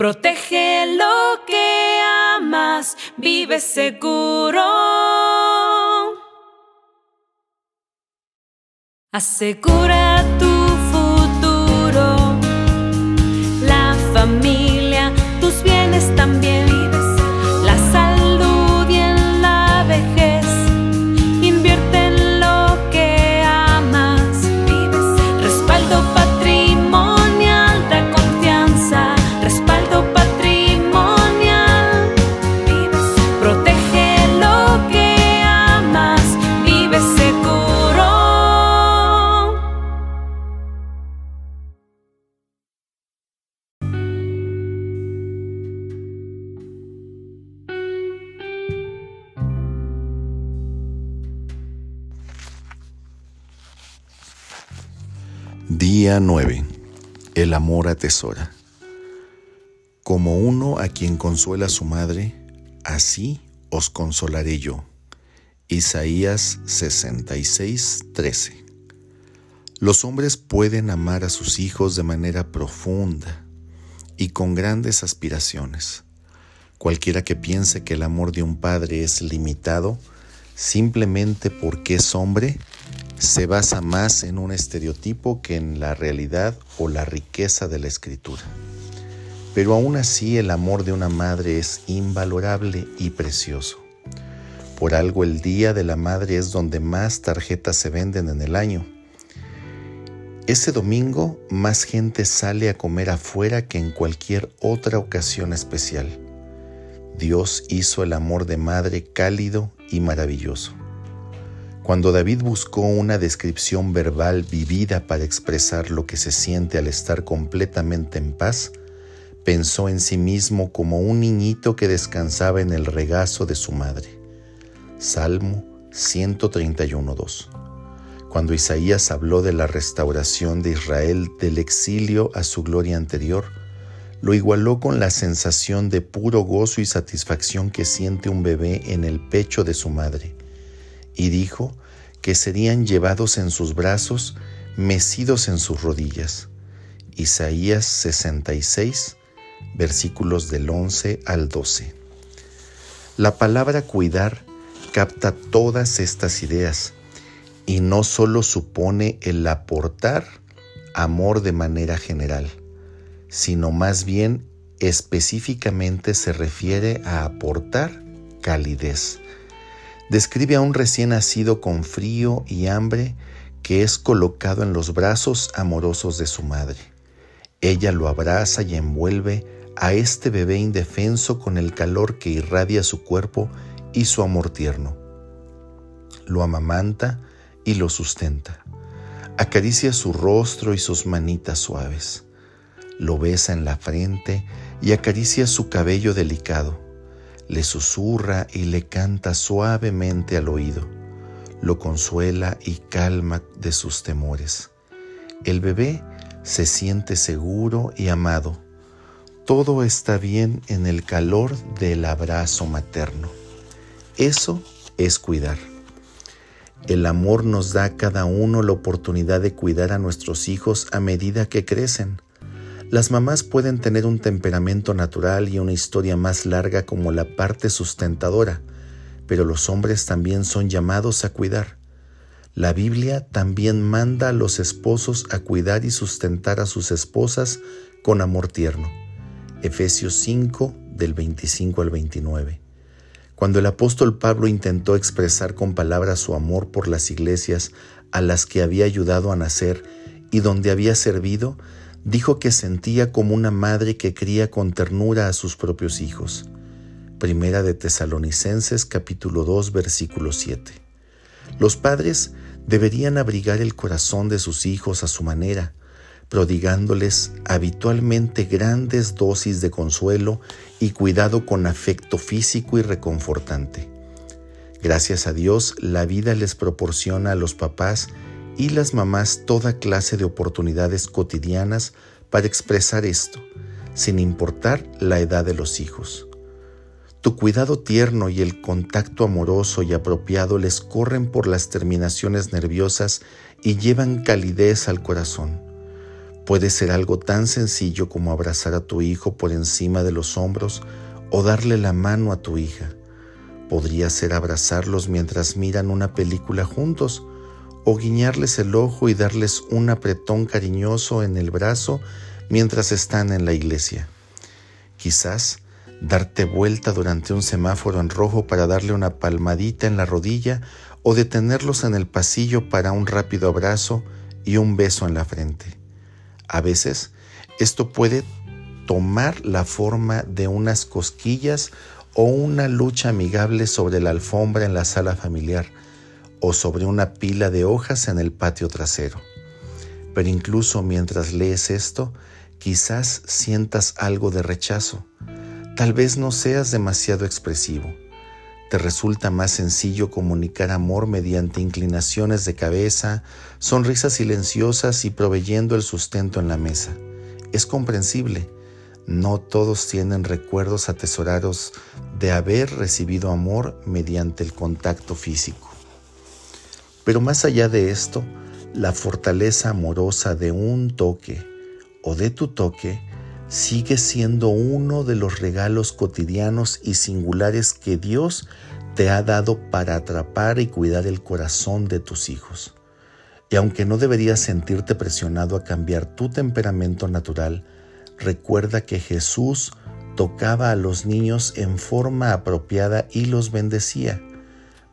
Protege lo que amas, vive seguro. Asegura tu Día 9. El amor atesora. Como uno a quien consuela su madre, así os consolaré yo. Isaías 66, 13. Los hombres pueden amar a sus hijos de manera profunda y con grandes aspiraciones. Cualquiera que piense que el amor de un padre es limitado simplemente porque es hombre, se basa más en un estereotipo que en la realidad o la riqueza de la escritura. Pero aún así el amor de una madre es invalorable y precioso. Por algo el Día de la Madre es donde más tarjetas se venden en el año. Ese domingo más gente sale a comer afuera que en cualquier otra ocasión especial. Dios hizo el amor de madre cálido y maravilloso. Cuando David buscó una descripción verbal vivida para expresar lo que se siente al estar completamente en paz, pensó en sí mismo como un niñito que descansaba en el regazo de su madre. Salmo 131.2. Cuando Isaías habló de la restauración de Israel del exilio a su gloria anterior, lo igualó con la sensación de puro gozo y satisfacción que siente un bebé en el pecho de su madre, y dijo que serían llevados en sus brazos, mecidos en sus rodillas. Isaías 66, versículos del 11 al 12. La palabra cuidar capta todas estas ideas y no solo supone el aportar amor de manera general, sino más bien específicamente se refiere a aportar calidez. Describe a un recién nacido con frío y hambre que es colocado en los brazos amorosos de su madre. Ella lo abraza y envuelve a este bebé indefenso con el calor que irradia su cuerpo y su amor tierno. Lo amamanta y lo sustenta. Acaricia su rostro y sus manitas suaves. Lo besa en la frente y acaricia su cabello delicado. Le susurra y le canta suavemente al oído. Lo consuela y calma de sus temores. El bebé se siente seguro y amado. Todo está bien en el calor del abrazo materno. Eso es cuidar. El amor nos da a cada uno la oportunidad de cuidar a nuestros hijos a medida que crecen. Las mamás pueden tener un temperamento natural y una historia más larga como la parte sustentadora, pero los hombres también son llamados a cuidar. La Biblia también manda a los esposos a cuidar y sustentar a sus esposas con amor tierno. Efesios 5 del 25 al 29. Cuando el apóstol Pablo intentó expresar con palabras su amor por las iglesias a las que había ayudado a nacer y donde había servido, dijo que sentía como una madre que cría con ternura a sus propios hijos. Primera de Tesalonicenses capítulo 2 versículo 7. Los padres deberían abrigar el corazón de sus hijos a su manera, prodigándoles habitualmente grandes dosis de consuelo y cuidado con afecto físico y reconfortante. Gracias a Dios, la vida les proporciona a los papás y las mamás toda clase de oportunidades cotidianas para expresar esto, sin importar la edad de los hijos. Tu cuidado tierno y el contacto amoroso y apropiado les corren por las terminaciones nerviosas y llevan calidez al corazón Puede ser algo tan sencillo como abrazar a tu hijo por encima de los hombros o darle la mano a tu hija. Podría ser abrazarlos mientras miran una película juntos o guiñarles el ojo y darles un apretón cariñoso en el brazo mientras están en la iglesia. Quizás darte vuelta durante un semáforo en rojo para darle una palmadita en la rodilla o detenerlos en el pasillo para un rápido abrazo y un beso en la frente. A veces esto puede tomar la forma de unas cosquillas o una lucha amigable sobre la alfombra en la sala familiar o sobre una pila de hojas en el patio trasero. Pero incluso mientras lees esto, quizás sientas algo de rechazo. Tal vez no seas demasiado expresivo. Te resulta más sencillo comunicar amor mediante inclinaciones de cabeza, sonrisas silenciosas y proveyendo el sustento en la mesa. Es comprensible. No todos tienen recuerdos atesorados de haber recibido amor mediante el contacto físico. Pero más allá de esto, la fortaleza amorosa de un toque o de tu toque sigue siendo uno de los regalos cotidianos y singulares que Dios te ha dado para atrapar y cuidar el corazón de tus hijos. Y aunque no deberías sentirte presionado a cambiar tu temperamento natural, recuerda que Jesús tocaba a los niños en forma apropiada y los bendecía.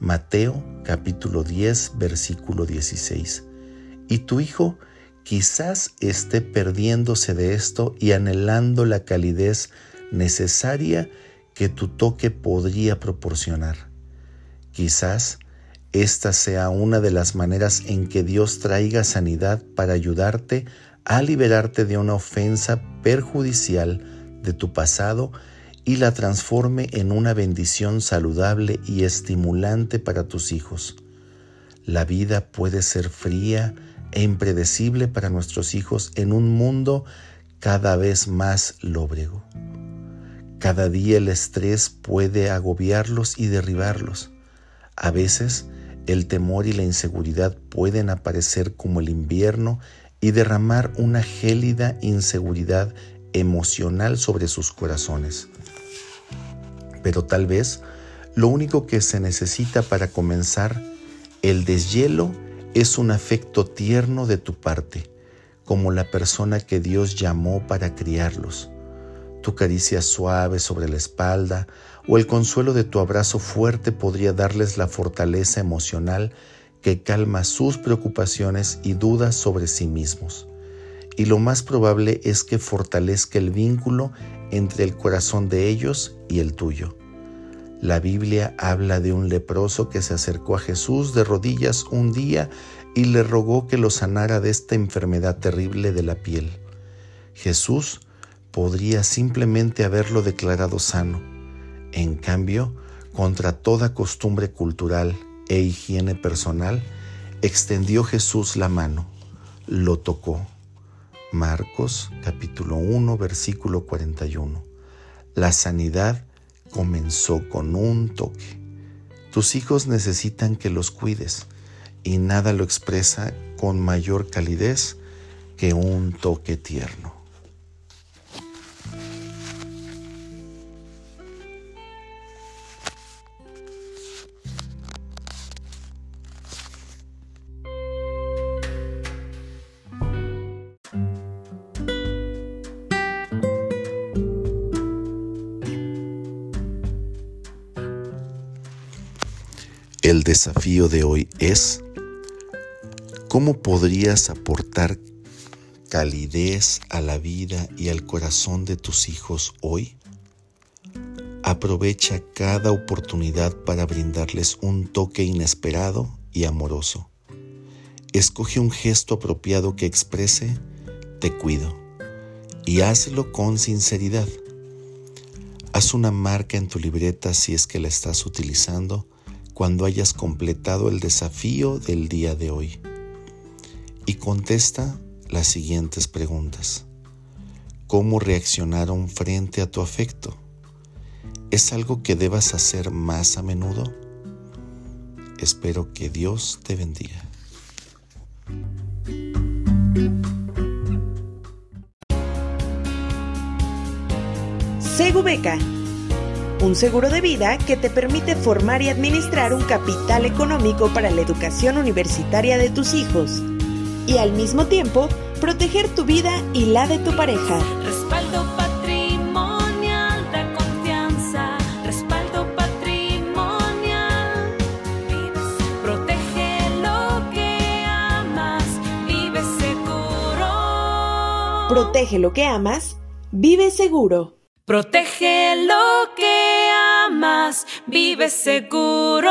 Mateo capítulo 10 versículo 16. Y tu hijo quizás esté perdiéndose de esto y anhelando la calidez necesaria que tu toque podría proporcionar. Quizás esta sea una de las maneras en que Dios traiga sanidad para ayudarte a liberarte de una ofensa perjudicial de tu pasado y la transforme en una bendición saludable y estimulante para tus hijos. La vida puede ser fría, e impredecible para nuestros hijos en un mundo cada vez más lóbrego. Cada día el estrés puede agobiarlos y derribarlos. A veces el temor y la inseguridad pueden aparecer como el invierno y derramar una gélida inseguridad emocional sobre sus corazones. Pero tal vez lo único que se necesita para comenzar el deshielo es un afecto tierno de tu parte, como la persona que Dios llamó para criarlos. Tu caricia suave sobre la espalda o el consuelo de tu abrazo fuerte podría darles la fortaleza emocional que calma sus preocupaciones y dudas sobre sí mismos. Y lo más probable es que fortalezca el vínculo entre el corazón de ellos y el tuyo. La Biblia habla de un leproso que se acercó a Jesús de rodillas un día y le rogó que lo sanara de esta enfermedad terrible de la piel. Jesús podría simplemente haberlo declarado sano. En cambio, contra toda costumbre cultural e higiene personal, extendió Jesús la mano, lo tocó. Marcos capítulo 1 versículo 41. La sanidad comenzó con un toque. Tus hijos necesitan que los cuides y nada lo expresa con mayor calidez que un toque tierno. El desafío de hoy es cómo podrías aportar calidez a la vida y al corazón de tus hijos hoy. Aprovecha cada oportunidad para brindarles un toque inesperado y amoroso. Escoge un gesto apropiado que exprese te cuido y hazlo con sinceridad. Haz una marca en tu libreta si es que la estás utilizando cuando hayas completado el desafío del día de hoy y contesta las siguientes preguntas. ¿Cómo reaccionaron frente a tu afecto? ¿Es algo que debas hacer más a menudo? Espero que Dios te bendiga. Segubeca un seguro de vida que te permite formar y administrar un capital económico para la educación universitaria de tus hijos y al mismo tiempo proteger tu vida y la de tu pareja. Respaldo patrimonial da confianza. Respaldo patrimonial. Protege lo que amas. Vive seguro. Protege lo que amas, vive seguro. Protege lo que amas. Vive seguro.